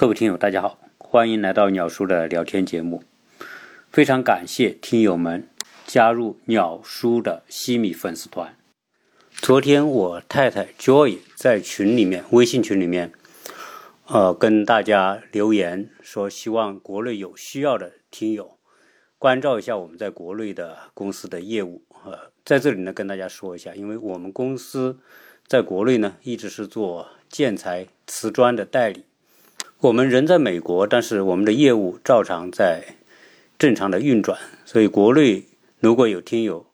各位听友，大家好，欢迎来到鸟叔的聊天节目。非常感谢听友们加入鸟叔的西米粉丝团。昨天我太太 Joy 在群里面，微信群里面，呃，跟大家留言说，希望国内有需要的听友关照一下我们在国内的公司的业务。呃，在这里呢，跟大家说一下，因为我们公司在国内呢，一直是做建材瓷砖的代理。我们人在美国，但是我们的业务照常在正常的运转。所以国内如果有听友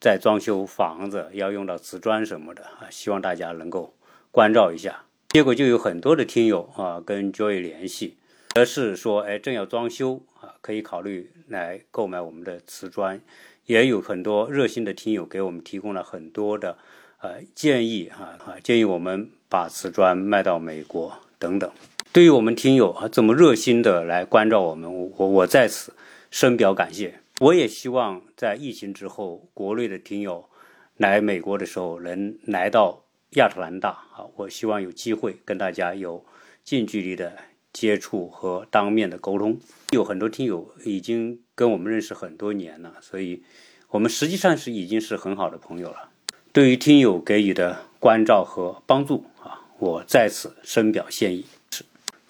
在装修房子要用到瓷砖什么的啊，希望大家能够关照一下。结果就有很多的听友啊跟 Joy 联系，而是说哎正要装修啊，可以考虑来购买我们的瓷砖。也有很多热心的听友给我们提供了很多的呃建议哈啊，建议我们把瓷砖卖到美国等等。对于我们听友啊这么热心的来关照我们，我我在此深表感谢。我也希望在疫情之后，国内的听友来美国的时候能来到亚特兰大啊，我希望有机会跟大家有近距离的接触和当面的沟通。有很多听友已经跟我们认识很多年了，所以我们实际上是已经是很好的朋友了。对于听友给予的关照和帮助啊，我在此深表歉意。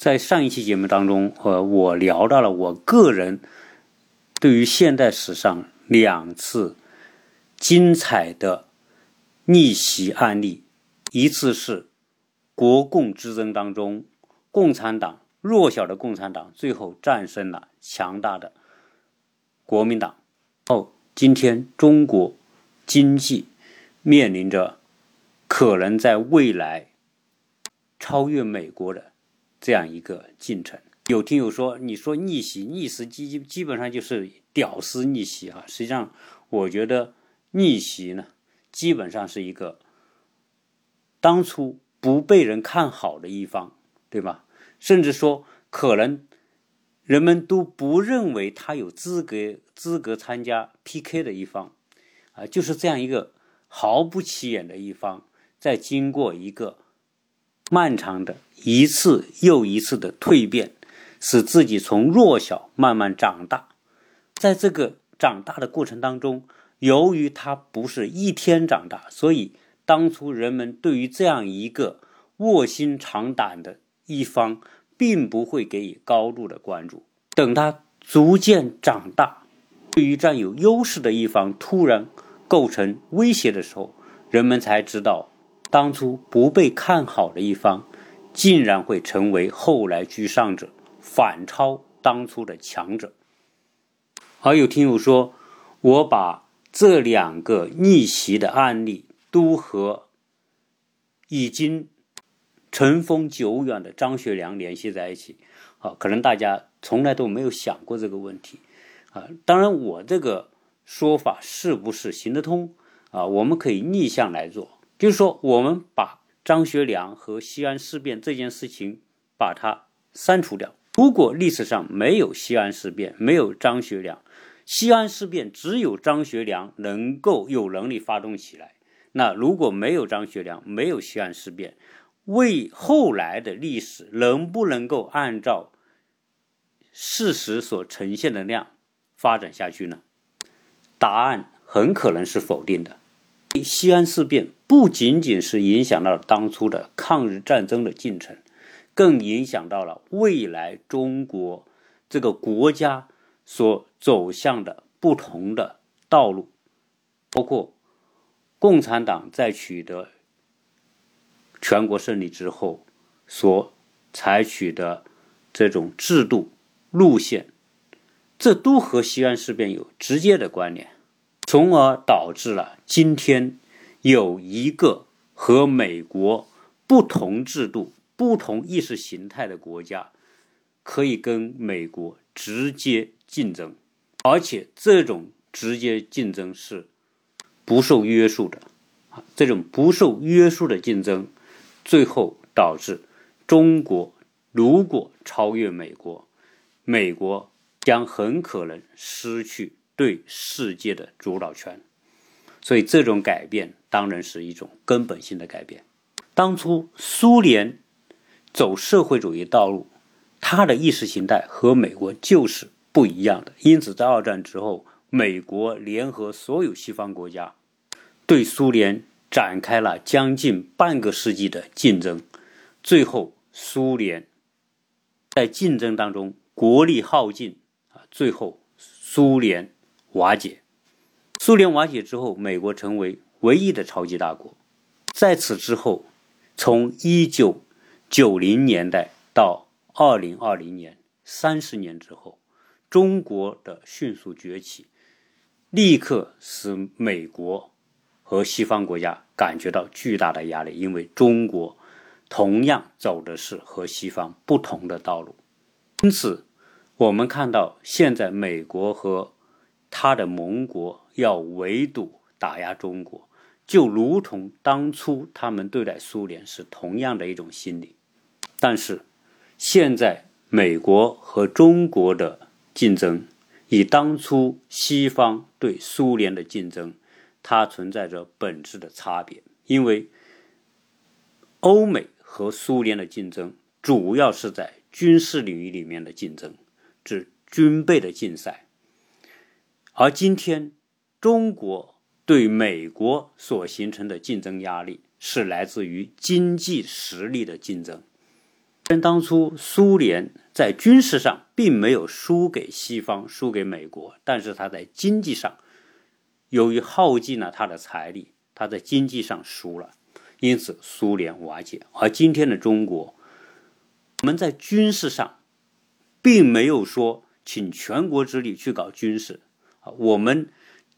在上一期节目当中，呃，我聊到了我个人对于现代史上两次精彩的逆袭案例，一次是国共之争当中，共产党弱小的共产党最后战胜了强大的国民党。哦，今天中国经济面临着可能在未来超越美国的。这样一个进程，有听友说，你说逆袭，逆袭基基本上就是屌丝逆袭啊。实际上，我觉得逆袭呢，基本上是一个当初不被人看好的一方，对吧？甚至说，可能人们都不认为他有资格资格参加 PK 的一方，啊，就是这样一个毫不起眼的一方，在经过一个。漫长的一次又一次的蜕变，使自己从弱小慢慢长大。在这个长大的过程当中，由于他不是一天长大，所以当初人们对于这样一个卧薪尝胆的一方，并不会给予高度的关注。等他逐渐长大，对于占有优势的一方突然构成威胁的时候，人们才知道。当初不被看好的一方，竟然会成为后来居上者，反超当初的强者。而有听友说，我把这两个逆袭的案例都和已经尘封久远的张学良联系在一起。啊，可能大家从来都没有想过这个问题。啊，当然我这个说法是不是行得通？啊，我们可以逆向来做。就是说，我们把张学良和西安事变这件事情把它删除掉。如果历史上没有西安事变，没有张学良，西安事变只有张学良能够有能力发动起来。那如果没有张学良，没有西安事变，为后来的历史能不能够按照事实所呈现的那样发展下去呢？答案很可能是否定的。西安事变不仅仅是影响到了当初的抗日战争的进程，更影响到了未来中国这个国家所走向的不同的道路，包括共产党在取得全国胜利之后所采取的这种制度路线，这都和西安事变有直接的关联。从而导致了今天有一个和美国不同制度、不同意识形态的国家可以跟美国直接竞争，而且这种直接竞争是不受约束的。这种不受约束的竞争，最后导致中国如果超越美国，美国将很可能失去。对世界的主导权，所以这种改变当然是一种根本性的改变。当初苏联走社会主义道路，他的意识形态和美国就是不一样的。因此，在二战之后，美国联合所有西方国家，对苏联展开了将近半个世纪的竞争。最后，苏联在竞争当中国力耗尽啊，最后苏联瓦解。苏联瓦解之后，美国成为唯一的超级大国。在此之后，从一九九零年代到二零二零年，三十年之后，中国的迅速崛起，立刻使美国和西方国家感觉到巨大的压力，因为中国。同样走的是和西方不同的道路，因此，我们看到现在美国和他的盟国要围堵打压中国，就如同当初他们对待苏联是同样的一种心理。但是，现在美国和中国的竞争，与当初西方对苏联的竞争，它存在着本质的差别，因为欧美。和苏联的竞争主要是在军事领域里面的竞争，指军备的竞赛。而今天，中国对美国所形成的竞争压力是来自于经济实力的竞争。跟当初苏联在军事上并没有输给西方、输给美国，但是他在经济上由于耗尽了他的财力，他在经济上输了。因此，苏联瓦解。而今天的中国，我们在军事上，并没有说请全国之力去搞军事啊。我们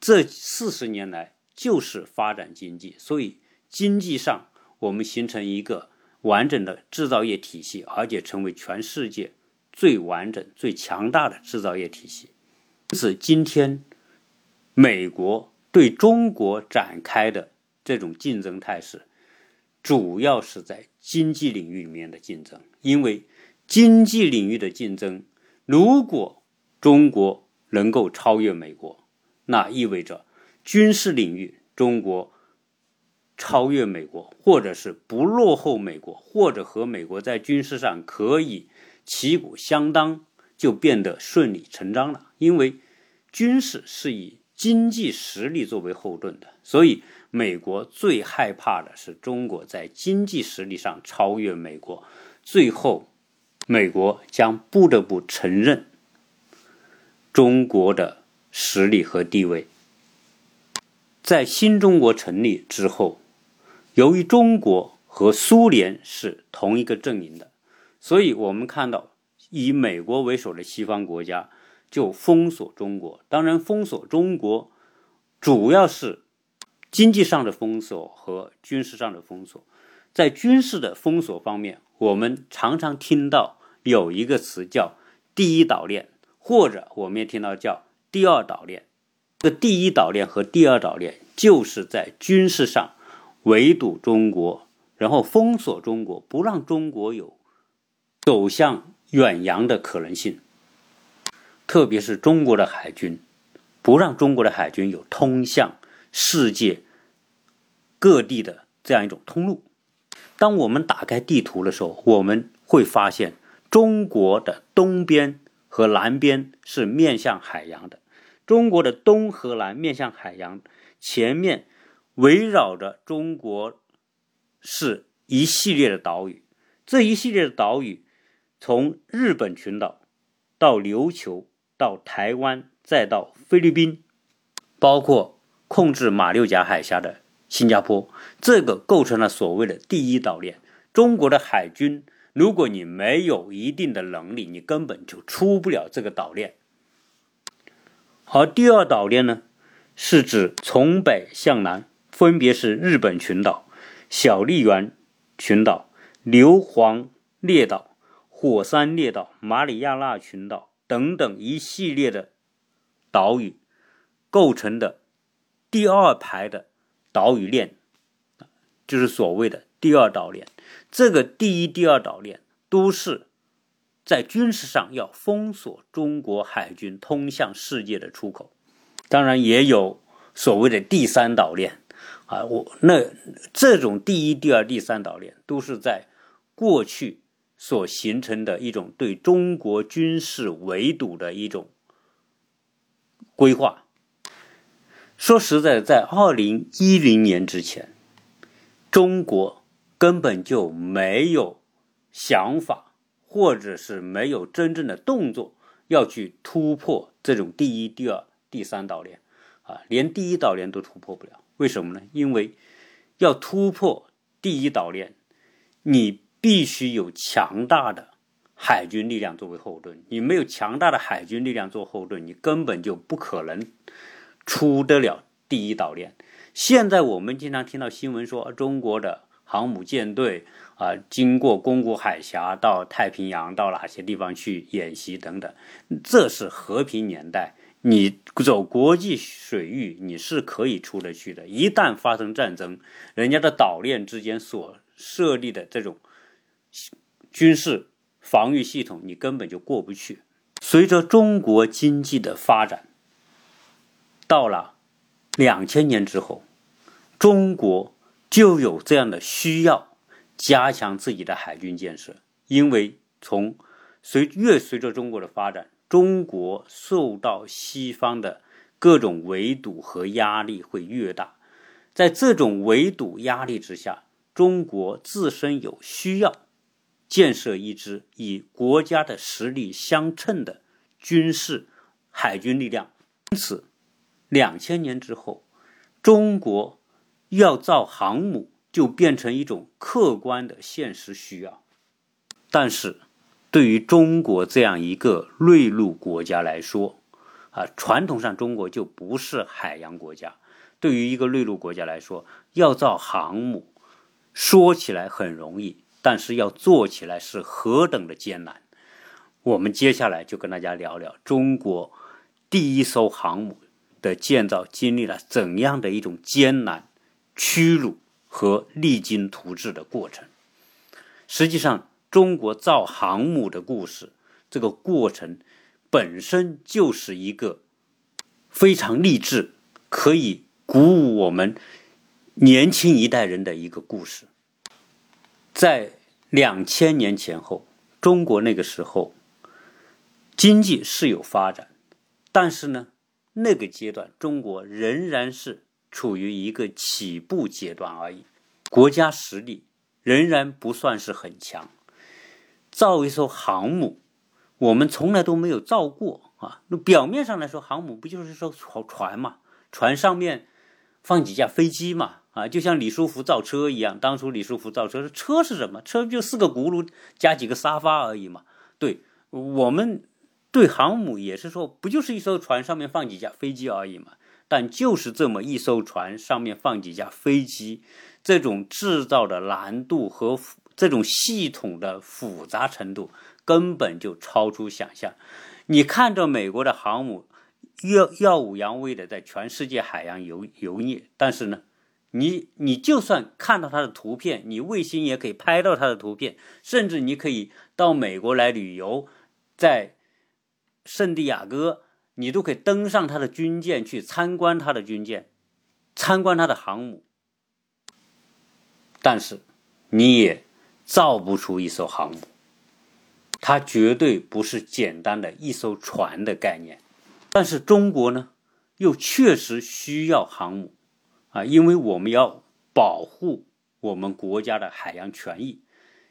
这四十年来就是发展经济，所以经济上我们形成一个完整的制造业体系，而且成为全世界最完整、最强大的制造业体系。因此，今天美国对中国展开的这种竞争态势。主要是在经济领域里面的竞争，因为经济领域的竞争，如果中国能够超越美国，那意味着军事领域中国超越美国，或者是不落后美国，或者和美国在军事上可以旗鼓相当，就变得顺理成章了。因为军事是以经济实力作为后盾的，所以。美国最害怕的是中国在经济实力上超越美国，最后，美国将不得不承认中国的实力和地位。在新中国成立之后，由于中国和苏联是同一个阵营的，所以我们看到以美国为首的西方国家就封锁中国。当然，封锁中国主要是。经济上的封锁和军事上的封锁，在军事的封锁方面，我们常常听到有一个词叫“第一岛链”，或者我们也听到叫“第二岛链”。这第一岛链和第二岛链就是在军事上围堵中国，然后封锁中国，不让中国有走向远洋的可能性，特别是中国的海军，不让中国的海军有通向。世界各地的这样一种通路。当我们打开地图的时候，我们会发现中国的东边和南边是面向海洋的。中国的东和南面向海洋，前面围绕着中国是一系列的岛屿。这一系列的岛屿，从日本群岛到琉球，到台湾，再到菲律宾，包括。控制马六甲海峡的新加坡，这个构成了所谓的第一岛链。中国的海军，如果你没有一定的能力，你根本就出不了这个岛链。而第二岛链呢，是指从北向南，分别是日本群岛、小笠原群岛、硫磺列岛、火山列岛、马里亚纳群岛等等一系列的岛屿构成的。第二排的岛屿链，就是所谓的第二岛链。这个第一、第二岛链都是在军事上要封锁中国海军通向世界的出口。当然，也有所谓的第三岛链啊。我那这种第一、第二、第三岛链都是在过去所形成的一种对中国军事围堵的一种规划。说实在，在二零一零年之前，中国根本就没有想法，或者是没有真正的动作要去突破这种第一、第二、第三岛链啊，连第一岛链都突破不了。为什么呢？因为要突破第一岛链，你必须有强大的海军力量作为后盾。你没有强大的海军力量做后盾，你根本就不可能。出得了第一岛链。现在我们经常听到新闻说，中国的航母舰队啊，经过宫古海峡到太平洋，到哪些地方去演习等等。这是和平年代，你走国际水域，你是可以出得去的。一旦发生战争，人家的岛链之间所设立的这种军事防御系统，你根本就过不去。随着中国经济的发展。到了两千年之后，中国就有这样的需要，加强自己的海军建设。因为从随越随着中国的发展，中国受到西方的各种围堵和压力会越大。在这种围堵压力之下，中国自身有需要建设一支与国家的实力相称的军事海军力量，因此。两千年之后，中国要造航母就变成一种客观的现实需要。但是，对于中国这样一个内陆国家来说，啊，传统上中国就不是海洋国家。对于一个内陆国家来说，要造航母，说起来很容易，但是要做起来是何等的艰难。我们接下来就跟大家聊聊中国第一艘航母。的建造经历了怎样的一种艰难、屈辱和励精图治的过程？实际上，中国造航母的故事，这个过程本身就是一个非常励志、可以鼓舞我们年轻一代人的一个故事。在两千年前后，中国那个时候经济是有发展，但是呢？那个阶段，中国仍然是处于一个起步阶段而已，国家实力仍然不算是很强。造一艘航母，我们从来都没有造过啊。那表面上来说，航母不就是艘船船嘛？船上面放几架飞机嘛？啊，就像李书福造车一样。当初李书福造车，车是什么？车就四个轱辘加几个沙发而已嘛。对我们。对航母也是说，不就是一艘船上面放几架飞机而已嘛？但就是这么一艘船上面放几架飞机，这种制造的难度和这种系统的复杂程度根本就超出想象。你看着美国的航母耀耀武扬威的在全世界海洋游游弋，但是呢，你你就算看到它的图片，你卫星也可以拍到它的图片，甚至你可以到美国来旅游，在。圣地亚哥，你都可以登上他的军舰去参观他的军舰，参观他的航母。但是你也造不出一艘航母，它绝对不是简单的一艘船的概念。但是中国呢，又确实需要航母啊，因为我们要保护我们国家的海洋权益。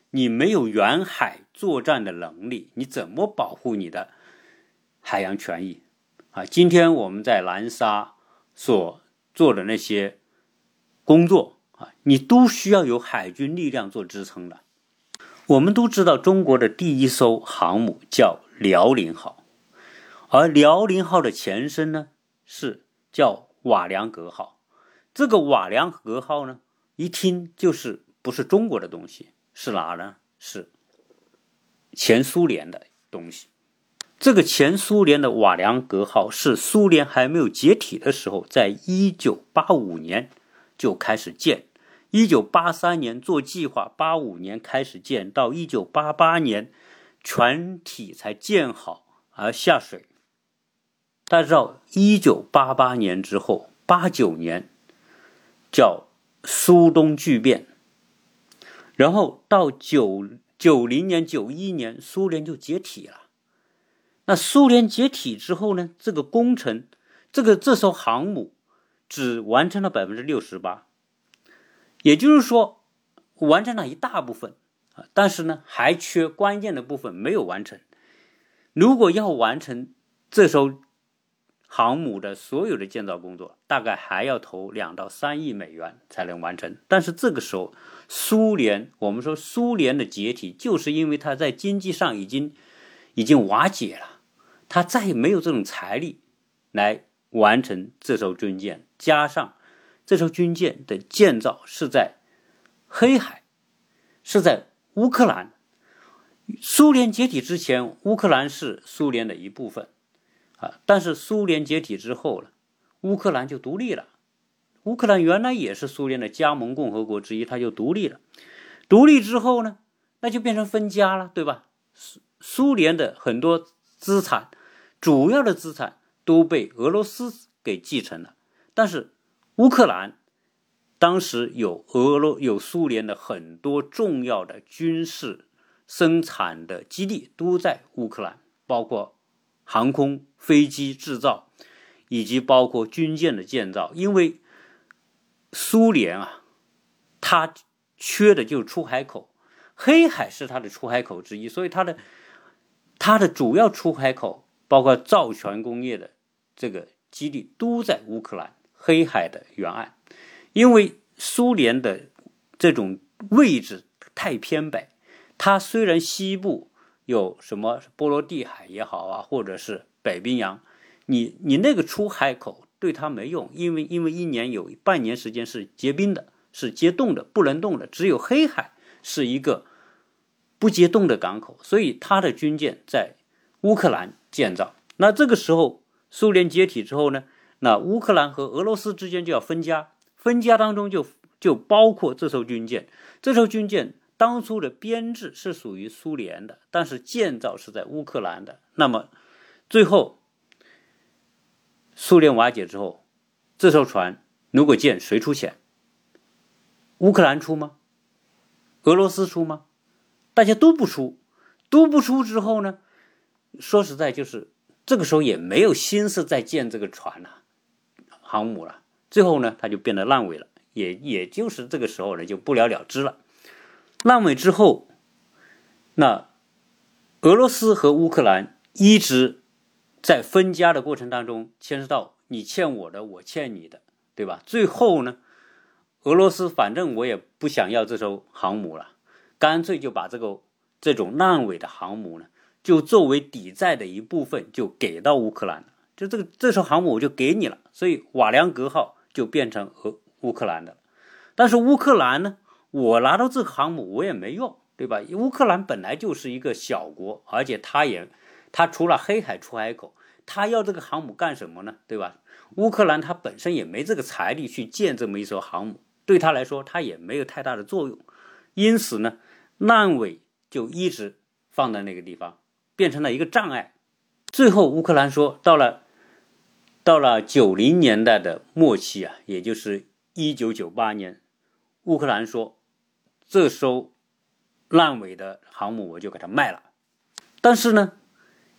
你没有远海作战的能力，你怎么保护你的？海洋权益啊，今天我们在南沙所做的那些工作啊，你都需要有海军力量做支撑的。我们都知道，中国的第一艘航母叫辽宁号，而辽宁号的前身呢是叫瓦良格号。这个瓦良格号呢，一听就是不是中国的东西，是哪呢？是前苏联的东西。这个前苏联的瓦良格号是苏联还没有解体的时候，在一九八五年就开始建，一九八三年做计划，八五年开始建，到一九八八年全体才建好而下水。大家知道，一九八八年之后，八九年叫苏东剧变，然后到九九零年、九一年，苏联就解体了。那苏联解体之后呢？这个工程，这个这艘航母只完成了百分之六十八，也就是说，完成了一大部分啊，但是呢，还缺关键的部分没有完成。如果要完成这艘航母的所有的建造工作，大概还要投两到三亿美元才能完成。但是这个时候，苏联，我们说苏联的解体，就是因为它在经济上已经已经瓦解了，他再也没有这种财力来完成这艘军舰。加上这艘军舰的建造是在黑海，是在乌克兰。苏联解体之前，乌克兰是苏联的一部分。啊！但是苏联解体之后了，乌克兰就独立了。乌克兰原来也是苏联的加盟共和国之一，它就独立了。独立之后呢，那就变成分家了，对吧？苏苏联的很多资产，主要的资产都被俄罗斯给继承了。但是乌克兰当时有俄罗有苏联的很多重要的军事生产的基地都在乌克兰，包括。航空飞机制造，以及包括军舰的建造，因为苏联啊，它缺的就是出海口，黑海是它的出海口之一，所以它的它的主要出海口，包括造船工业的这个基地都在乌克兰黑海的沿岸，因为苏联的这种位置太偏北，它虽然西部。有什么波罗的海也好啊，或者是北冰洋，你你那个出海口对它没用，因为因为一年有半年时间是结冰的，是结冻的，不能动的。只有黑海是一个不结冻的港口，所以它的军舰在乌克兰建造。那这个时候苏联解体之后呢，那乌克兰和俄罗斯之间就要分家，分家当中就就包括这艘军舰，这艘军舰。当初的编制是属于苏联的，但是建造是在乌克兰的。那么，最后苏联瓦解之后，这艘船如果建，谁出钱？乌克兰出吗？俄罗斯出吗？大家都不出，都不出之后呢？说实在，就是这个时候也没有心思再建这个船了，航母了。最后呢，它就变得烂尾了，也也就是这个时候呢，就不了了之了。烂尾之后，那俄罗斯和乌克兰一直在分家的过程当中，牵涉到你欠我的，我欠你的，对吧？最后呢，俄罗斯反正我也不想要这艘航母了，干脆就把这个这种烂尾的航母呢，就作为抵债的一部分，就给到乌克兰了。就这个这艘航母我就给你了，所以瓦良格号就变成俄乌克兰的。但是乌克兰呢？我拿到这个航母，我也没用，对吧？乌克兰本来就是一个小国，而且它也，它除了黑海出海口，它要这个航母干什么呢？对吧？乌克兰它本身也没这个财力去建这么一艘航母，对它来说，它也没有太大的作用。因此呢，烂尾就一直放在那个地方，变成了一个障碍。最后，乌克兰说，到了到了九零年代的末期啊，也就是一九九八年，乌克兰说。这艘烂尾的航母，我就给它卖了。但是呢，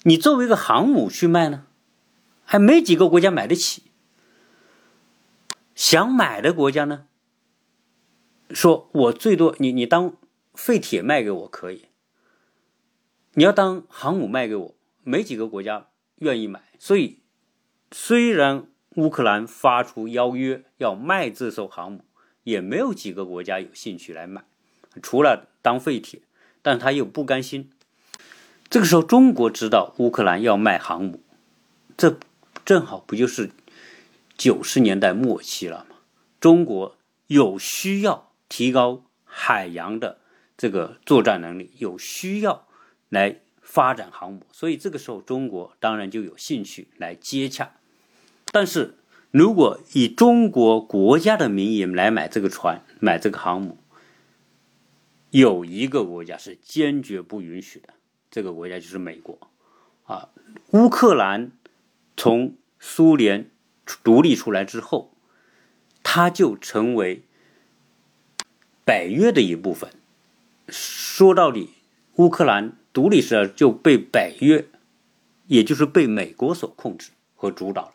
你作为一个航母去卖呢，还没几个国家买得起。想买的国家呢，说我最多你你当废铁卖给我可以，你要当航母卖给我，没几个国家愿意买。所以，虽然乌克兰发出邀约要卖这艘航母，也没有几个国家有兴趣来买。除了当废铁，但他又不甘心。这个时候，中国知道乌克兰要卖航母，这正好不就是九十年代末期了吗？中国有需要提高海洋的这个作战能力，有需要来发展航母，所以这个时候中国当然就有兴趣来接洽。但是如果以中国国家的名义来买这个船，买这个航母，有一个国家是坚决不允许的，这个国家就是美国，啊，乌克兰从苏联独立出来之后，它就成为北约的一部分。说到底，乌克兰独立时就被北约，也就是被美国所控制和主导了。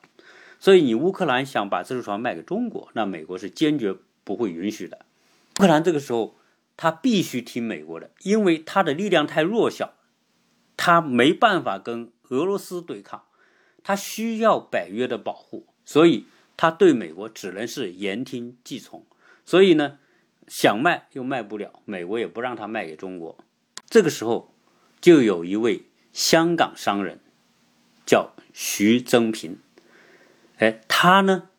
所以你乌克兰想把这艘船卖给中国，那美国是坚决不会允许的。乌克兰这个时候他必须听美国的，因为他的力量太弱小，他没办法跟俄罗斯对抗，他需要北约的保护，所以他对美国只能是言听计从。所以呢，想卖又卖不了，美国也不让他卖给中国。这个时候，就有一位香港商人叫徐增平。哎，他呢，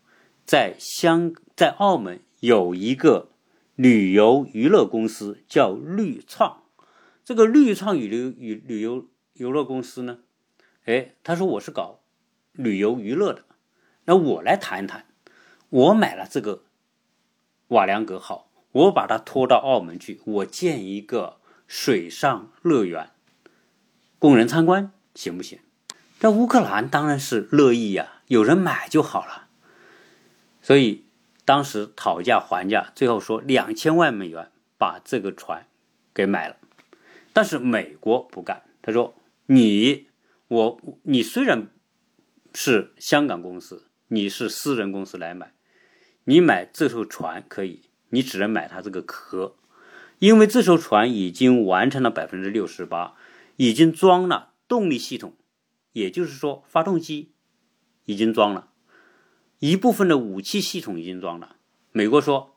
在香在澳门有一个旅游娱乐公司叫绿创。这个绿创旅游旅旅游娱乐公司呢，哎，他说我是搞旅游娱乐的，那我来谈一谈。我买了这个瓦良格号，我把它拖到澳门去，我建一个水上乐园，供人参观，行不行？这乌克兰当然是乐意呀。有人买就好了，所以当时讨价还价，最后说两千万美元把这个船给买了。但是美国不干，他说：“你我你虽然是香港公司，你是私人公司来买，你买这艘船可以，你只能买它这个壳，因为这艘船已经完成了百分之六十八，已经装了动力系统，也就是说发动机。”已经装了，一部分的武器系统已经装了。美国说，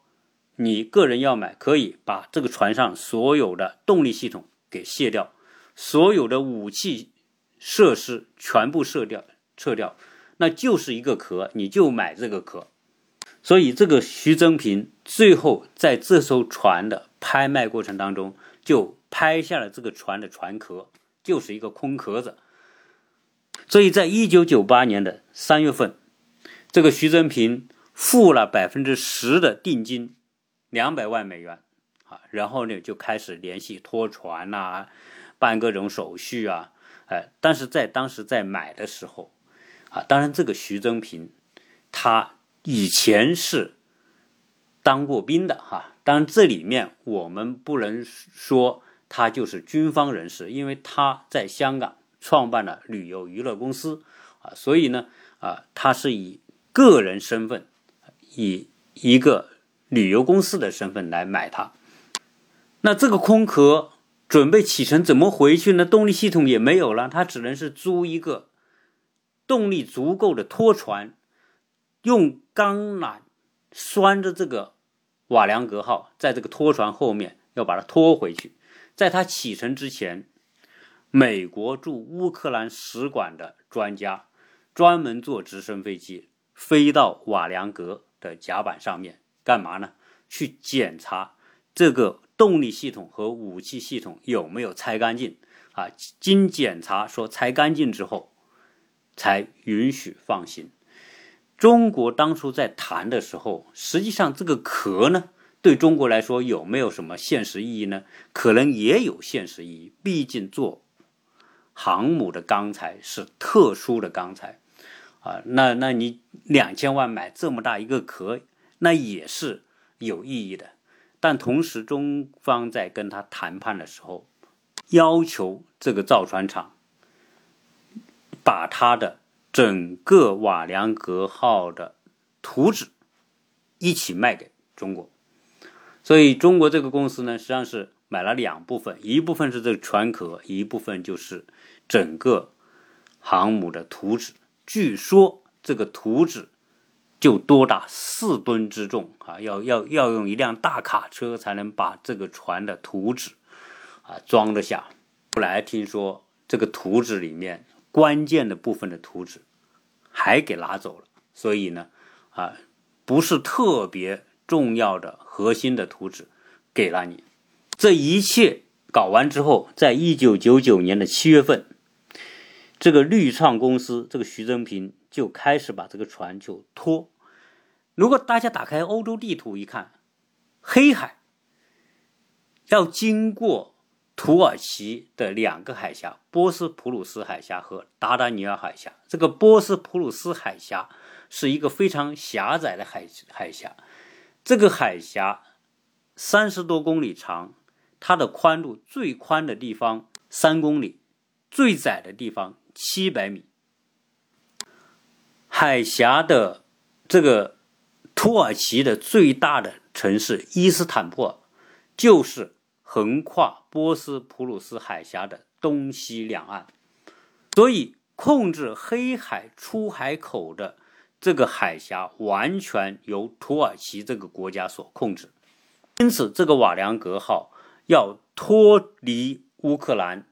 你个人要买，可以把这个船上所有的动力系统给卸掉，所有的武器设施全部撤掉，撤掉，那就是一个壳，你就买这个壳。所以，这个徐增平最后在这艘船的拍卖过程当中，就拍下了这个船的船壳，就是一个空壳子。所以在一九九八年的三月份，这个徐增平付了百分之十的定金，两百万美元，啊，然后呢就开始联系拖船呐，办各种手续啊，哎，但是在当时在买的时候，啊，当然这个徐增平他以前是当过兵的哈，当然这里面我们不能说他就是军方人士，因为他在香港。创办了旅游娱乐公司，啊，所以呢，啊，他是以个人身份，以一个旅游公司的身份来买它。那这个空壳准备启程，怎么回去呢？动力系统也没有了，他只能是租一个动力足够的拖船，用钢缆拴着这个瓦良格号，在这个拖船后面要把它拖回去，在它启程之前。美国驻乌克兰使馆的专家专门坐直升飞机飞到瓦良格的甲板上面干嘛呢？去检查这个动力系统和武器系统有没有拆干净啊？经检查说拆干净之后，才允许放行。中国当初在谈的时候，实际上这个壳呢，对中国来说有没有什么现实意义呢？可能也有现实意义，毕竟做。航母的钢材是特殊的钢材，啊，那那你两千万买这么大一个壳，那也是有意义的。但同时，中方在跟他谈判的时候，要求这个造船厂把他的整个瓦良格号的图纸一起卖给中国。所以，中国这个公司呢，实际上是买了两部分，一部分是这个船壳，一部分就是。整个航母的图纸，据说这个图纸就多达四吨之重啊！要要要用一辆大卡车才能把这个船的图纸啊装得下。后来听说这个图纸里面关键的部分的图纸还给拿走了，所以呢啊不是特别重要的核心的图纸给了你。这一切搞完之后，在一九九九年的七月份。这个绿创公司，这个徐增平就开始把这个船就拖。如果大家打开欧洲地图一看，黑海要经过土耳其的两个海峡——波斯普鲁斯海峡和达达尼尔海峡。这个波斯普鲁斯海峡是一个非常狭窄的海海峡，这个海峡三十多公里长，它的宽度最宽的地方三公里，最窄的地方七百米。海峡的这个土耳其的最大的城市伊斯坦布尔，就是横跨波斯普鲁斯海峡的东西两岸，所以控制黑海出海口的这个海峡完全由土耳其这个国家所控制。因此，这个瓦良格号要脱离乌克兰，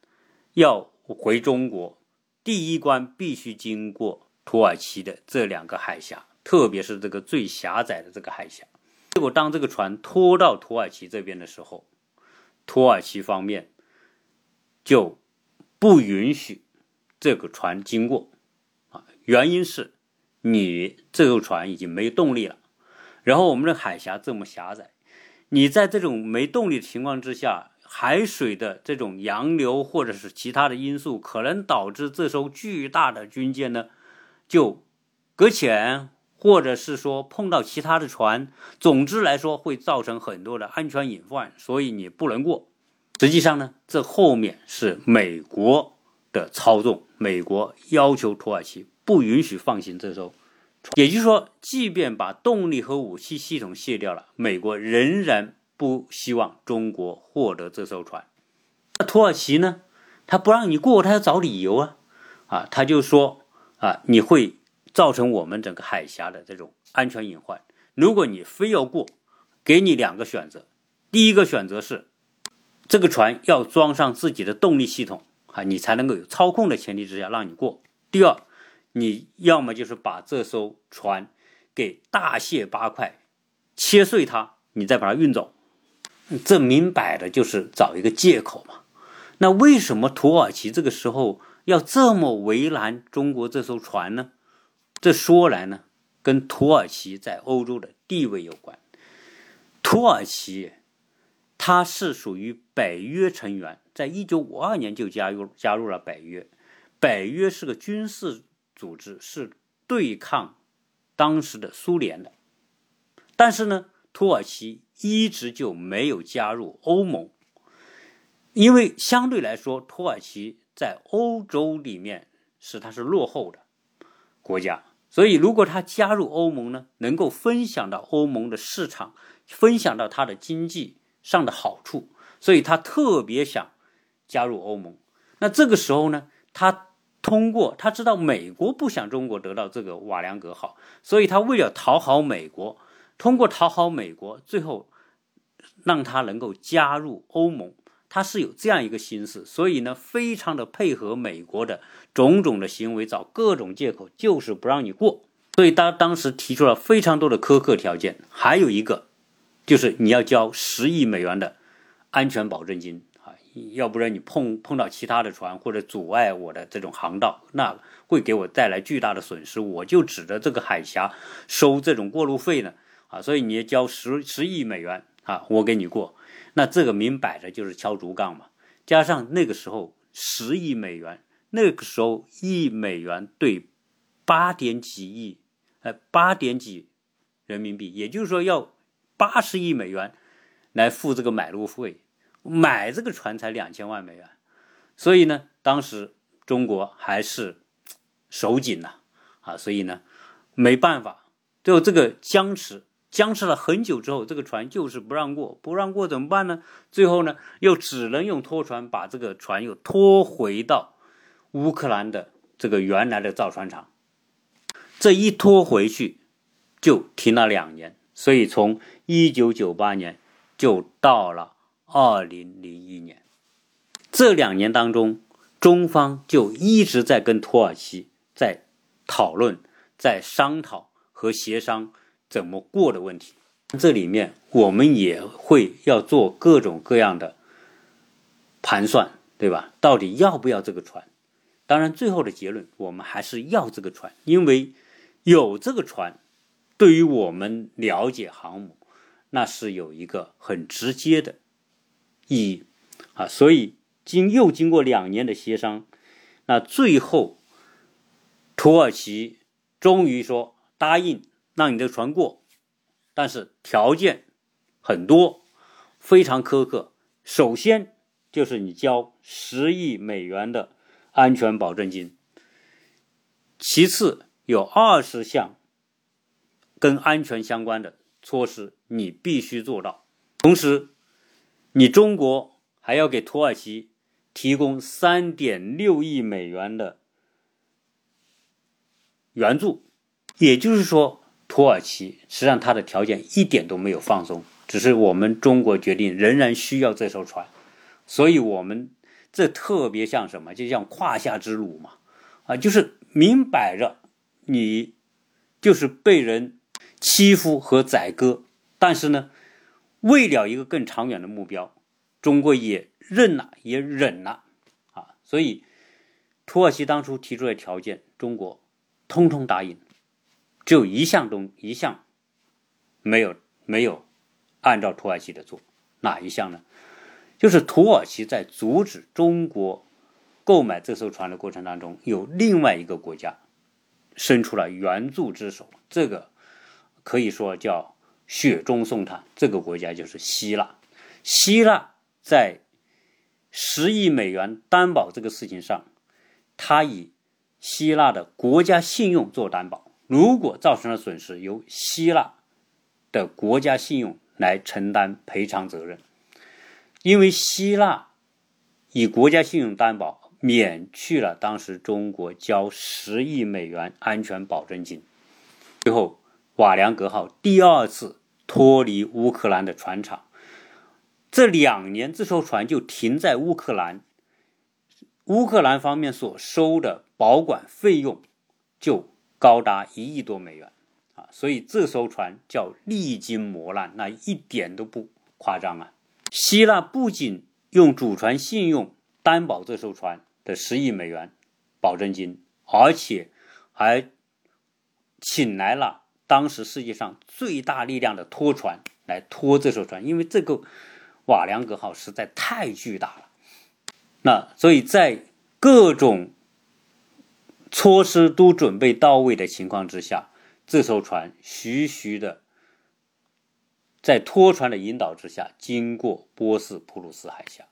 要回中国，第一关必须经过。土耳其的这两个海峡，特别是这个最狭窄的这个海峡，结果当这个船拖到土耳其这边的时候，土耳其方面就不允许这个船经过啊，原因是你这艘船已经没动力了，然后我们的海峡这么狭窄，你在这种没动力的情况之下，海水的这种洋流或者是其他的因素，可能导致这艘巨大的军舰呢。就搁浅，或者是说碰到其他的船，总之来说会造成很多的安全隐患，所以你不能过。实际上呢，这后面是美国的操纵，美国要求土耳其不允许放行这艘。也就是说，即便把动力和武器系统卸掉了，美国仍然不希望中国获得这艘船。那土耳其呢？他不让你过，他要找理由啊，啊，他就说。啊，你会造成我们整个海峡的这种安全隐患。如果你非要过，给你两个选择：第一个选择是这个船要装上自己的动力系统啊，你才能够有操控的前提之下让你过；第二，你要么就是把这艘船给大卸八块，切碎它，你再把它运走。这明摆的就是找一个借口嘛。那为什么土耳其这个时候？要这么为难中国这艘船呢？这说来呢，跟土耳其在欧洲的地位有关。土耳其它是属于北约成员，在一九五二年就加入加入了北约。北约是个军事组织，是对抗当时的苏联的。但是呢，土耳其一直就没有加入欧盟，因为相对来说，土耳其。在欧洲里面是它是落后的国家，所以如果它加入欧盟呢，能够分享到欧盟的市场，分享到它的经济上的好处，所以他特别想加入欧盟。那这个时候呢，他通过他知道美国不想中国得到这个瓦良格号，所以他为了讨好美国，通过讨好美国，最后让他能够加入欧盟。他是有这样一个心思，所以呢，非常的配合美国的种种的行为，找各种借口，就是不让你过。所以他当时提出了非常多的苛刻条件，还有一个就是你要交十亿美元的安全保证金，要不然你碰碰到其他的船或者阻碍我的这种航道，那会给我带来巨大的损失。我就指着这个海峡收这种过路费呢啊，所以你要交十十亿美元啊，我给你过。那这个明摆着就是敲竹杠嘛，加上那个时候十亿美元，那个时候一美元兑八点几亿，呃，八点几人民币，也就是说要八十亿美元来付这个买路费，买这个船才两千万美元，所以呢，当时中国还是手紧呐，啊，所以呢，没办法，最后这个僵持。僵持了很久之后，这个船就是不让过，不让过怎么办呢？最后呢，又只能用拖船把这个船又拖回到乌克兰的这个原来的造船厂。这一拖回去，就停了两年。所以从一九九八年就到了二零零一年，这两年当中，中方就一直在跟土耳其在讨论、在商讨和协商。怎么过的问题，这里面我们也会要做各种各样的盘算，对吧？到底要不要这个船？当然，最后的结论我们还是要这个船，因为有这个船，对于我们了解航母，那是有一个很直接的意义啊。所以经又经过两年的协商，那最后土耳其终于说答应。让你的船过，但是条件很多，非常苛刻，首先就是你交十亿美元的安全保证金，其次有二十项跟安全相关的措施你必须做到，同时你中国还要给土耳其提供三点六亿美元的援助，也就是说，土耳其实际上它的条件一点都没有放松。只是我们中国决定仍然需要这艘船，所以我们这特别像什么？就像胯下之辱嘛，啊，就是明摆着你就是被人欺负和宰割，但是呢，为了一个更长远的目标，中国也认了，也忍了，啊，所以土耳其当初提出的条件，中国通通答应，只有一项中一项没有没有。按照土耳其的做，哪一项呢？就是土耳其在阻止中国购买这艘船的过程当中，有另外一个国家伸出了援助之手，这个可以说叫雪中送炭。这个国家就是希腊。希腊在十亿美元担保这个事情上，他以希腊的国家信用做担保，如果造成了损失，由希腊的国家信用。来承担赔偿责任，因为希腊以国家信用担保，免去了当时中国交十亿美元安全保证金。最后，瓦良格号第二次脱离乌克兰的船厂，这两年这艘船就停在乌克兰，乌克兰方面所收的保管费用就高达一亿多美元。啊所以这艘船叫历经磨难，那一点都不夸张啊！希腊不仅用主船信用担保这艘船的十亿美元保证金，而且还请来了当时世界上最大力量的拖船来拖这艘船，因为这个瓦良格号实在太巨大了。那所以在各种措施都准备到位的情况之下。这艘船徐徐的在拖船的引导之下，经过波斯普鲁斯海峡。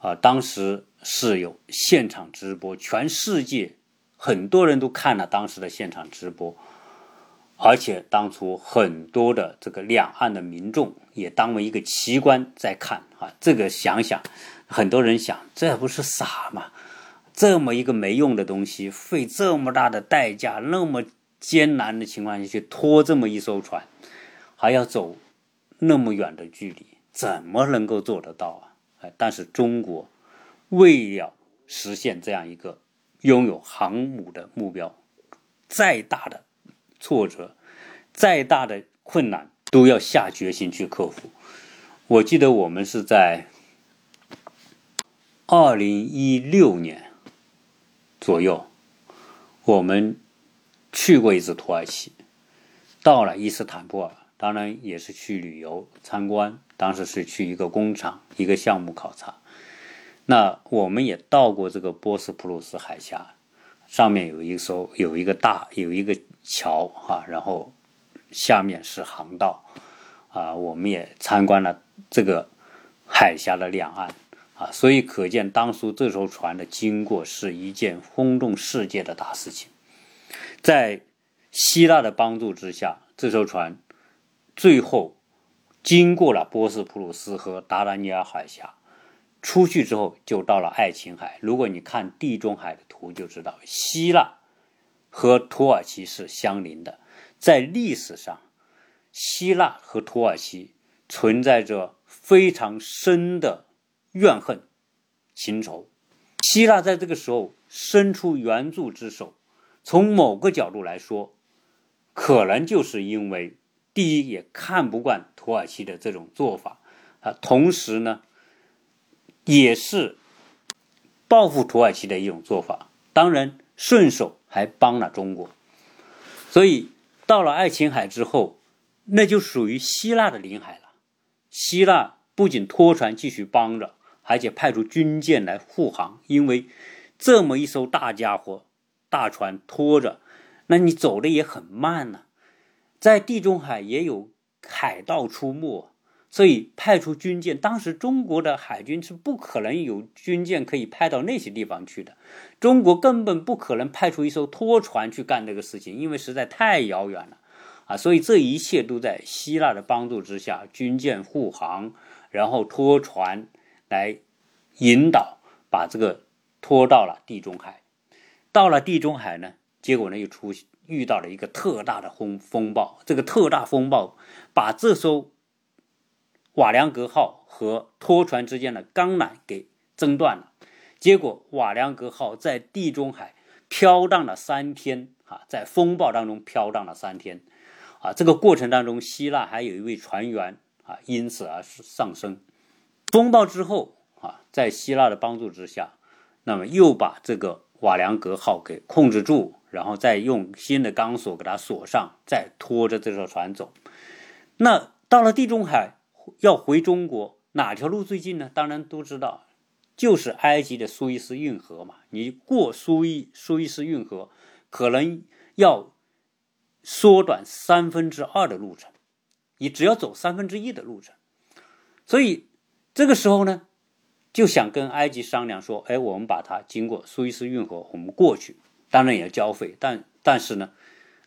啊，当时是有现场直播，全世界很多人都看了当时的现场直播，而且当初很多的这个两岸的民众也当为一个奇观在看。啊，这个想想，很多人想，这不是傻吗？这么一个没用的东西，费这么大的代价，那么。艰难的情况下去拖这么一艘船，还要走那么远的距离，怎么能够做得到啊？哎，但是中国为了实现这样一个拥有航母的目标，再大的挫折，再大的困难，都要下决心去克服。我记得我们是在二零一六年左右，我们。去过一次土耳其，到了伊斯坦布尔，当然也是去旅游参观。当时是去一个工厂、一个项目考察。那我们也到过这个波斯普鲁斯海峡，上面有一艘有一个大有一个桥啊，然后下面是航道啊。我们也参观了这个海峡的两岸啊，所以可见当初这艘船的经过是一件轰动世界的大事情。在希腊的帮助之下，这艘船最后经过了波斯普鲁斯和达达尼尔海峡，出去之后就到了爱琴海。如果你看地中海的图，就知道希腊和土耳其是相邻的。在历史上，希腊和土耳其存在着非常深的怨恨情仇。希腊在这个时候伸出援助之手。从某个角度来说，可能就是因为第一也看不惯土耳其的这种做法啊，同时呢，也是报复土耳其的一种做法。当然，顺手还帮了中国。所以到了爱琴海之后，那就属于希腊的领海了。希腊不仅拖船继续帮着，而且派出军舰来护航，因为这么一艘大家伙。大船拖着，那你走的也很慢呢。在地中海也有海盗出没，所以派出军舰。当时中国的海军是不可能有军舰可以派到那些地方去的，中国根本不可能派出一艘拖船去干这个事情，因为实在太遥远了啊！所以这一切都在希腊的帮助之下，军舰护航，然后拖船来引导，把这个拖到了地中海。到了地中海呢，结果呢又出遇到了一个特大的风风暴，这个特大风暴把这艘。瓦良格号和拖船之间的钢缆给挣断了，结果瓦良格号在地中海飘荡了三天啊，在风暴当中飘荡了三天啊。这个过程当中，希腊还有一位船员啊，因此而丧生。风暴之后啊，在希腊的帮助之下，那么又把这个瓦良格号给控制住，然后再用新的钢索给它锁上，再拖着这艘船走。那到了地中海。要回中国哪条路最近呢？当然都知道，就是埃及的苏伊士运河嘛。你过苏伊苏伊士运河，可能要缩短三分之二的路程，你只要走三分之一的路程。所以这个时候呢，就想跟埃及商量说：“哎，我们把它经过苏伊士运河，我们过去，当然也要交费。但但是呢，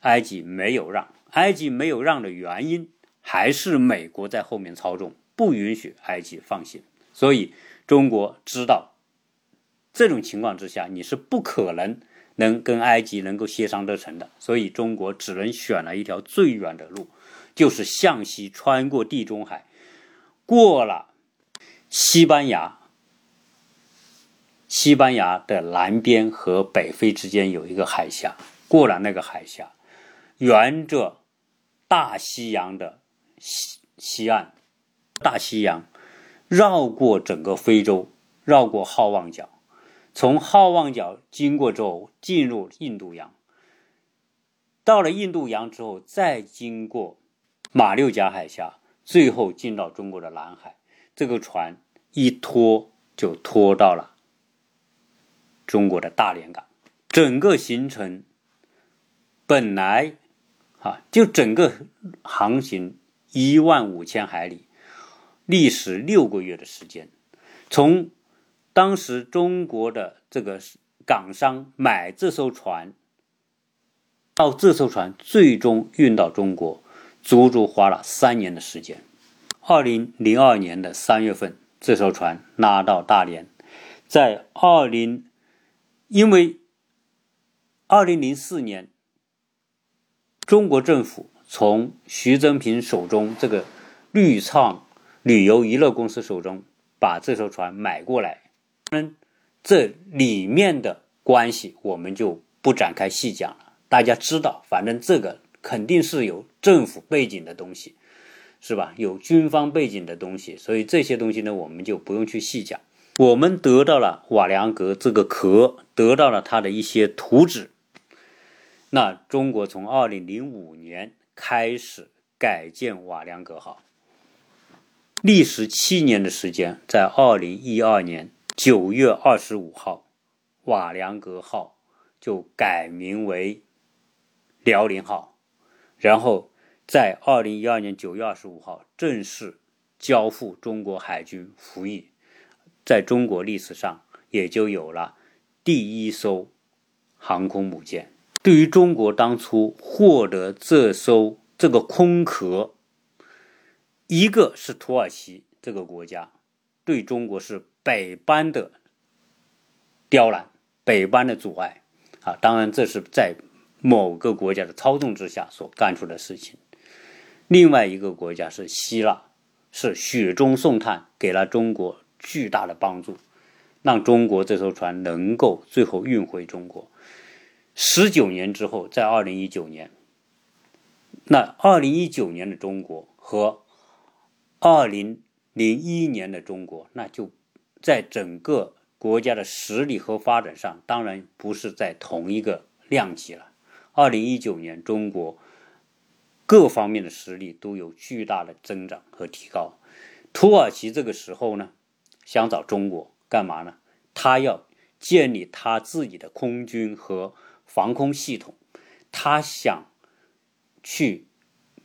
埃及没有让。埃及没有让的原因。”还是美国在后面操纵，不允许埃及放行，所以中国知道这种情况之下，你是不可能能跟埃及能够协商得成的，所以中国只能选了一条最远的路，就是向西穿过地中海，过了西班牙，西班牙的南边和北非之间有一个海峡，过了那个海峡，沿着大西洋的。西西岸，大西洋，绕过整个非洲，绕过好望角，从好望角经过之后进入印度洋，到了印度洋之后再经过马六甲海峡，最后进到中国的南海。这个船一拖就拖到了中国的大连港。整个行程本来啊，就整个航行。一万五千海里，历时六个月的时间。从当时中国的这个港商买这艘船，到这艘船最终运到中国，足足花了三年的时间。二零零二年的三月份，这艘船拉到大连，在二零，因为二零零四年，中国政府。从徐增平手中，这个绿畅旅游娱乐公司手中把这艘船买过来，嗯，这里面的关系我们就不展开细讲了。大家知道，反正这个肯定是有政府背景的东西，是吧？有军方背景的东西，所以这些东西呢，我们就不用去细讲。我们得到了瓦良格这个壳，得到了它的一些图纸。那中国从二零零五年。开始改建瓦良格号，历时七年的时间，在二零一二年九月二十五号，瓦良格号就改名为辽宁号，然后在二零一二年九月二十五号正式交付中国海军服役，在中国历史上也就有了第一艘航空母舰。对于中国当初获得这艘这个空壳，一个是土耳其这个国家对中国是百般的刁难、百般的阻碍啊！当然，这是在某个国家的操纵之下所干出的事情。另外一个国家是希腊，是雪中送炭，给了中国巨大的帮助，让中国这艘船能够最后运回中国。十九年之后，在二零一九年，那二零一九年的中国和二零零一年的中国，那就在整个国家的实力和发展上，当然不是在同一个量级了。二零一九年，中国各方面的实力都有巨大的增长和提高。土耳其这个时候呢，想找中国干嘛呢？他要建立他自己的空军和。防空系统，他想去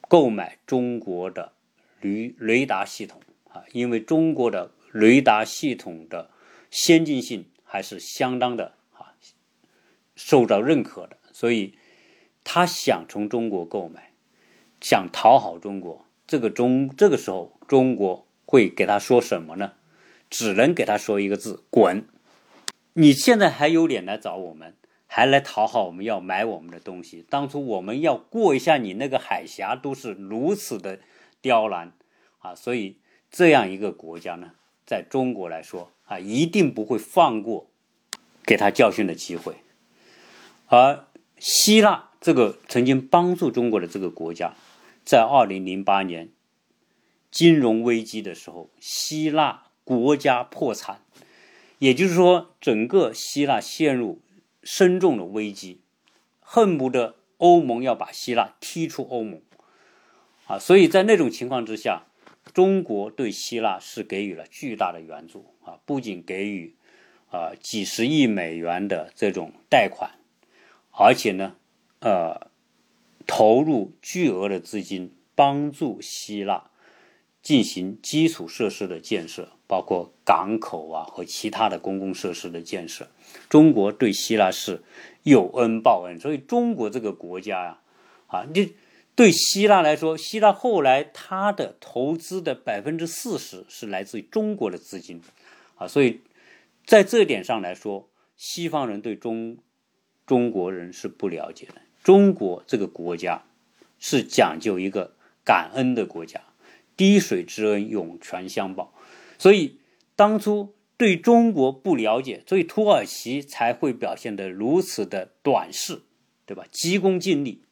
购买中国的雷雷达系统啊，因为中国的雷达系统的先进性还是相当的啊，受到认可的，所以他想从中国购买，想讨好中国。这个中这个时候，中国会给他说什么呢？只能给他说一个字：滚！你现在还有脸来找我们，还来讨好我们，要买我们的东西？当初我们要过一下你那个海峡，都是如此的刁难啊！所以这样一个国家呢，在中国来说啊，一定不会放过给他教训的机会。而希腊这个曾经帮助中国的这个国家。在二零零八年金融危机的时候，希腊国家破产，也就是说，整个希腊陷入深重的危机，恨不得欧盟要把希腊踢出欧盟啊！所以在那种情况之下，中国对希腊是给予了巨大的援助啊，不仅给予啊几十亿美元的这种贷款，而且呢，呃。投入巨额的资金帮助希腊进行基础设施的建设，包括港口啊和其他的公共设施的建设。中国对希腊是有恩报恩，所以中国这个国家呀，啊，你对希腊来说，希腊后来它的投资的百分之四十是来自于中国的资金，啊，所以在这点上来说，西方人对中中国人是不了解的。中国这个国家是讲究一个感恩的国家，滴水之恩涌泉相报。所以当初对中国不了解，所以土耳其才会表现得如此的短视，对吧？急功近利。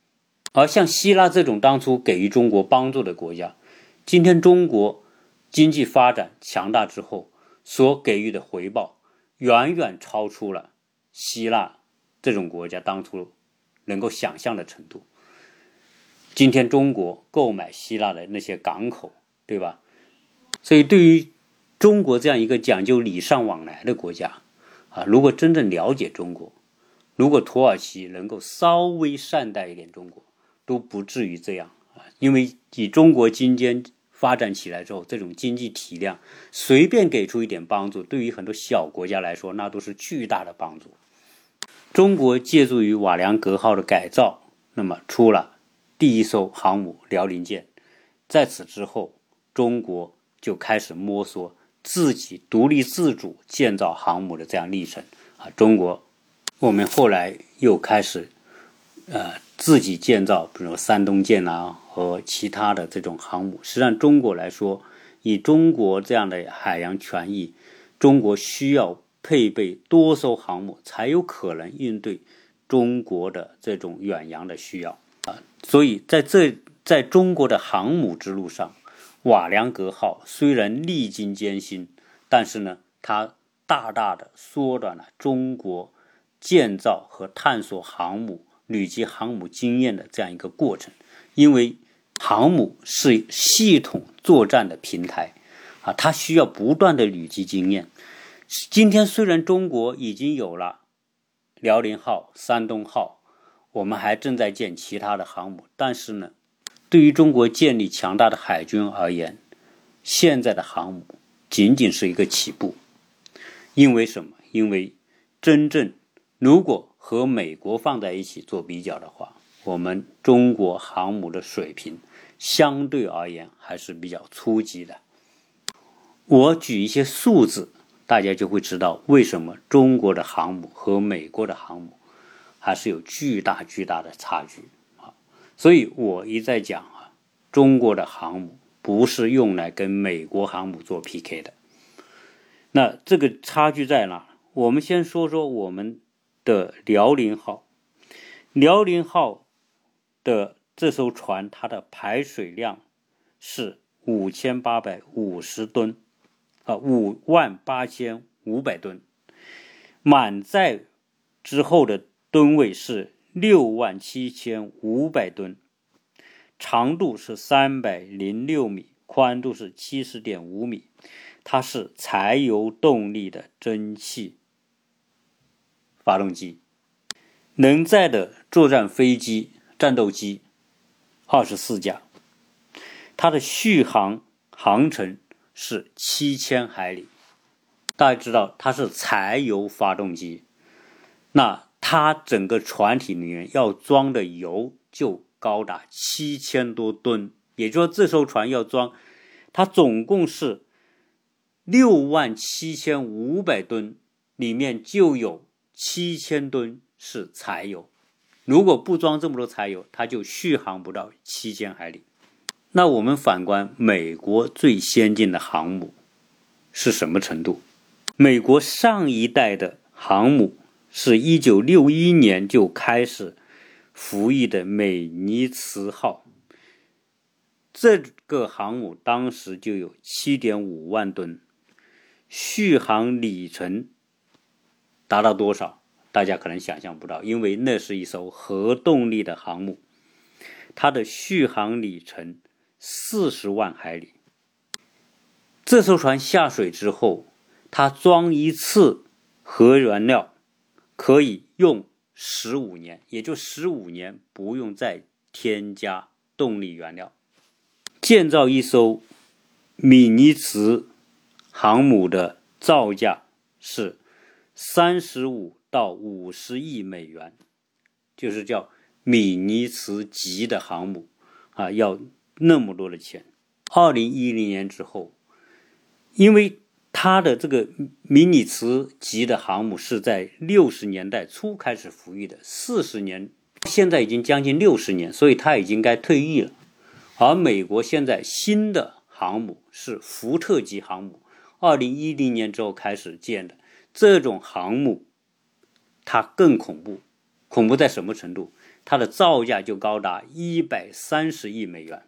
而像希腊这种当初给予中国帮助的国家，今天中国经济发展强大之后所给予的回报，远远超出了希腊这种国家当初。能够想象的程度。今天中国购买希腊的那些港口，对吧？所以对于中国这样一个讲究礼尚往来的国家，啊，如果真正了解中国，如果土耳其能够稍微善待一点中国，都不至于这样啊。因为以中国今天发展起来之后，这种经济体量，随便给出一点帮助，对于很多小国家来说，那都是巨大的帮助。中国借助于瓦良格号的改造，那么出了第一艘航母辽宁舰。在此之后，中国就开始摸索自己独立自主建造航母的这样历程啊。中国，我们后来又开始呃自己建造，比如山东舰啊和其他的这种航母。实际上，中国来说，以中国这样的海洋权益，中国需要。配备多艘航母，才有可能应对中国的这种远洋的需要啊！所以在这在中国的航母之路上，瓦良格号虽然历经艰辛，但是呢，它大大的缩短了中国建造和探索航母、累积航母经验的这样一个过程。因为航母是系统作战的平台啊，它需要不断的累积经验。今天虽然中国已经有了辽宁号、山东号，我们还正在建其他的航母，但是呢，对于中国建立强大的海军而言，现在的航母仅仅是一个起步。因为什么？因为真正如果和美国放在一起做比较的话，我们中国航母的水平相对而言还是比较初级的。我举一些数字。大家就会知道为什么中国的航母和美国的航母还是有巨大巨大的差距！所以我一再讲啊，中国的航母不是用来跟美国航母做 PK 的。那这个差距在哪？我们先说说我们的辽宁号。辽宁号的这艘船，它的排水量是五千八百五十吨。啊，五万八千五百吨，满载之后的吨位是六万七千五百吨，长度是三百零六米，宽度是七十点五米，它是柴油动力的蒸汽发动机，能载的作战飞机、战斗机二十四架，它的续航航程是七千海里。大家知道它是柴油发动机，那它整个船体里面要装的油就高达七千多吨，也就是说这艘船要装，它总共是六万七千五百吨，里面就有七千吨是柴油。如果不装这么多柴油，它就续航不到七千海里。那我们反观美国最先进的航母是什么程度？美国上一代的航母是一九六一年就开始服役的美尼茨号，这个航母当时就有七点五万吨，续航里程达到多少？大家可能想象不到，因为那是一艘核动力的航母，它的续航里程四十万海里。这艘船下水之后。它装一次核燃料可以用十五年，也就十五年不用再添加动力原料。建造一艘米尼茨航母的造价是三十五到五十亿美元，就是叫米尼茨级的航母啊，要那么多的钱。二零一零年之后，因为它的这个迷你磁级的航母是在六十年代初开始服役的，四十年，现在已经将近六十年，所以它已经该退役了。而美国现在新的航母是福特级航母，二零一零年之后开始建的这种航母，它更恐怖，恐怖在什么程度？它的造价就高达一百三十亿美元，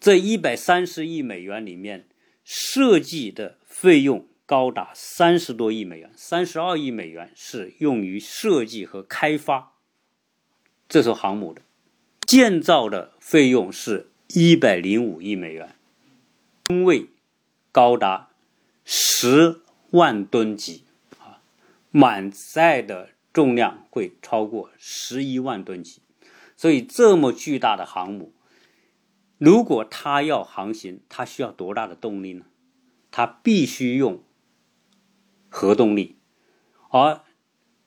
这一百三十亿美元里面设计的。费用高达三十多亿美元，三十二亿美元是用于设计和开发这艘航母的，建造的费用是一百零五亿美元，吨位高达十万吨级啊，满载的重量会超过十一万吨级，所以这么巨大的航母，如果它要航行，它需要多大的动力呢？它必须用核动力，而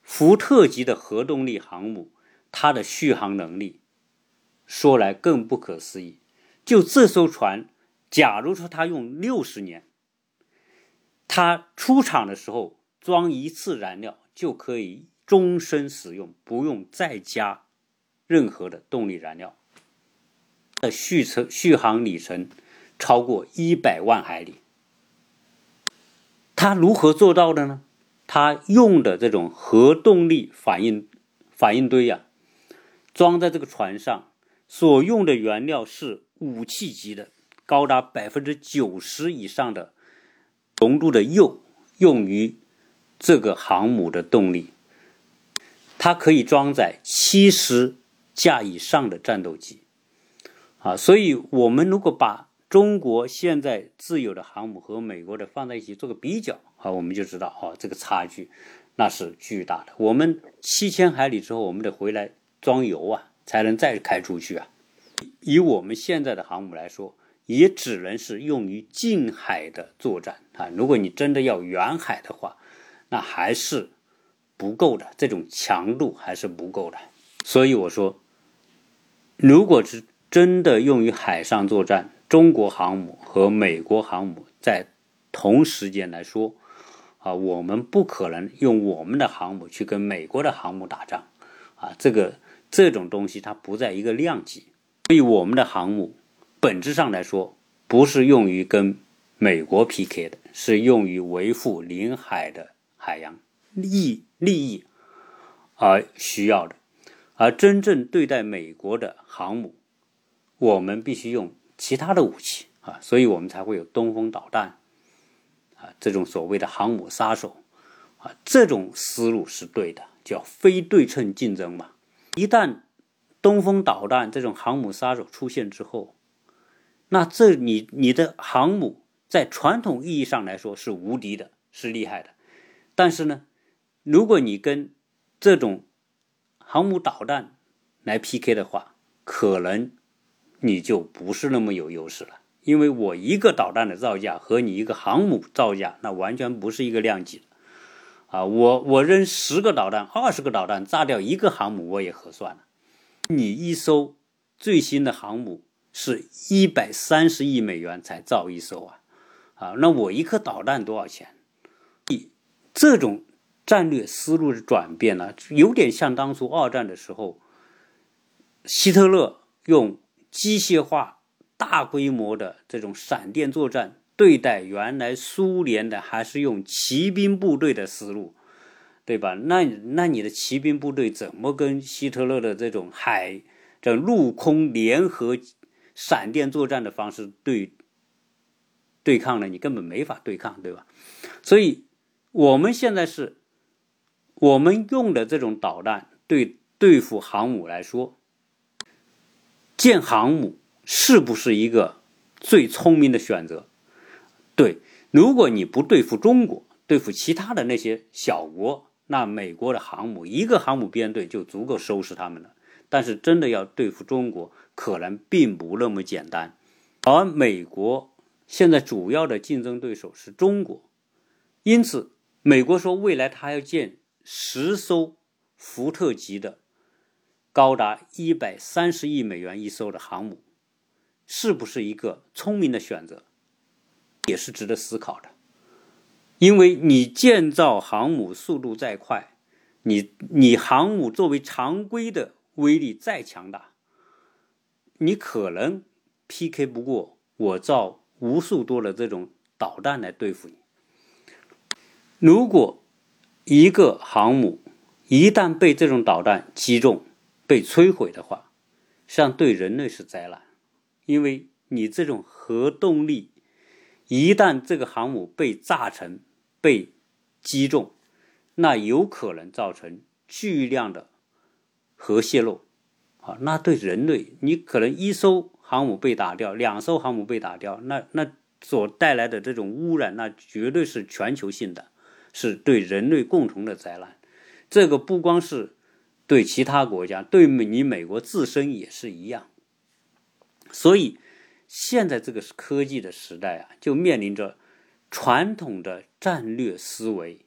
福特级的核动力航母，它的续航能力说来更不可思议。就这艘船，假如说它用六十年，它出厂的时候装一次燃料就可以终身使用，不用再加任何的动力燃料，的续程续航里程超过一百万海里。它如何做到的呢？它用的这种核动力反应反应堆呀，装在这个船上，所用的原料是武器级的，高达百分之九十以上的浓度的铀用于这个航母的动力。它可以装载七十架以上的战斗机，啊，所以我们如果把中国现在自有的航母和美国的放在一起做个比较啊，我们就知道啊，这个差距那是巨大的。我们七千海里之后，我们得回来装油啊，才能再开出去啊。以我们现在的航母来说，也只能是用于近海的作战啊。如果你真的要远海的话，那还是不够的，这种强度还是不够的。所以我说，如果是真的用于海上作战，中国航母和美国航母在同时间来说，啊，我们不可能用我们的航母去跟美国的航母打仗，啊，这个这种东西它不在一个量级。所以我们的航母本质上来说，不是用于跟美国 PK 的，是用于维护领海的海洋利利益而需要的。而真正对待美国的航母，我们必须用。其他的武器啊，所以我们才会有东风导弹啊，这种所谓的航母杀手啊，这种思路是对的，叫非对称竞争嘛。一旦东风导弹这种航母杀手出现之后，那这你你的航母在传统意义上来说是无敌的，是厉害的。但是呢，如果你跟这种航母导弹来 PK 的话，可能。你就不是那么有优势了，因为我一个导弹的造价和你一个航母造价，那完全不是一个量级啊，我我扔十个导弹、二十个导弹炸掉一个航母，我也合算了。你一艘最新的航母是一百三十亿美元才造一艘啊，啊，那我一颗导弹多少钱？你这种战略思路的转变呢，有点像当初二战的时候，希特勒用机械化、大规模的这种闪电作战对待原来苏联的，还是用骑兵部队的思路，对吧？那那你的骑兵部队怎么跟希特勒的这种海、这陆空联合闪电作战的方式对对抗呢？你根本没法对抗，对吧？所以。我们现在是，我们用的这种导弹对对付航母来说，建航母是不是一个最聪明的选择？对，如果你不对付中国，对付其他的那些小国，那美国的航母一个航母编队就足够收拾他们了。但是真的要对付中国，可能并不那么简单。而美国现在主要的竞争对手是中国，因此。美国说，未来它要建十艘福特级的，高达一百三十亿美元一艘的航母，是不是一个聪明的选择，也是值得思考的。因为你建造航母速度再快，你你航母作为常规的威力再强大，你可能 PK 不过我造无数多的这种导弹来对付你。如果一个航母一旦被这种导弹击中、被摧毁的话，实际上对人类是灾难，因为你这种核动力一旦这个航母被炸成、被击中，那有可能造成巨量的核泄漏啊！那对人类，你可能一艘航母被打掉，两艘航母被打掉，那那所带来的这种污染，那绝对是全球性的。是对人类共同的灾难，这个不光是对其他国家，对你美国自身也是一样。所以，现在这个科技的时代啊，就面临着传统的战略思维、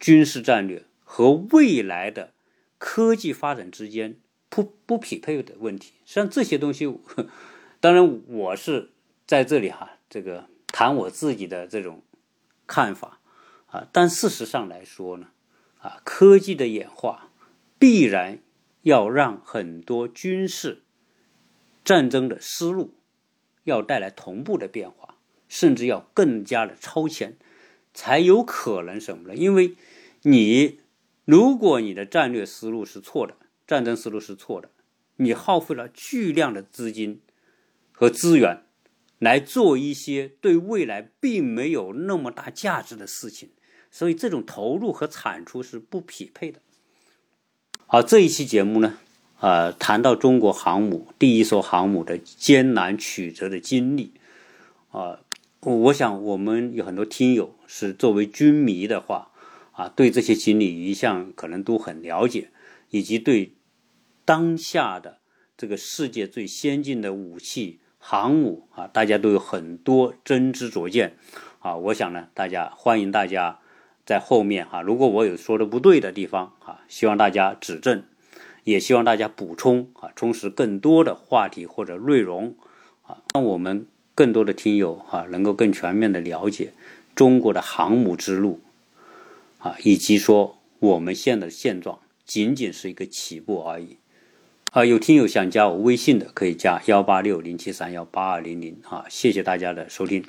军事战略和未来的科技发展之间不不匹配的问题。实际上，这些东西，当然我是在这里哈，这个谈我自己的这种看法。啊，但事实上来说呢，啊，科技的演化必然要让很多军事战争的思路要带来同步的变化，甚至要更加的超前，才有可能什么呢？因为你如果你的战略思路是错的，战争思路是错的，你耗费了巨量的资金和资源来做一些对未来并没有那么大价值的事情。所以这种投入和产出是不匹配的。好，这一期节目呢，啊，谈到中国航母第一艘航母的艰难曲折的经历，啊，我想我们有很多听友是作为军迷的话，啊，对这些经历一向可能都很了解，以及对当下的这个世界最先进的武器航母啊，大家都有很多真知灼见，啊，我想呢，大家欢迎大家。在后面哈，如果我有说的不对的地方哈，希望大家指正，也希望大家补充啊，充实更多的话题或者内容啊，让我们更多的听友哈能够更全面的了解中国的航母之路啊，以及说我们现在的现状仅仅是一个起步而已啊。有听友想加我微信的，可以加幺八六零七三幺八二零零啊，谢谢大家的收听。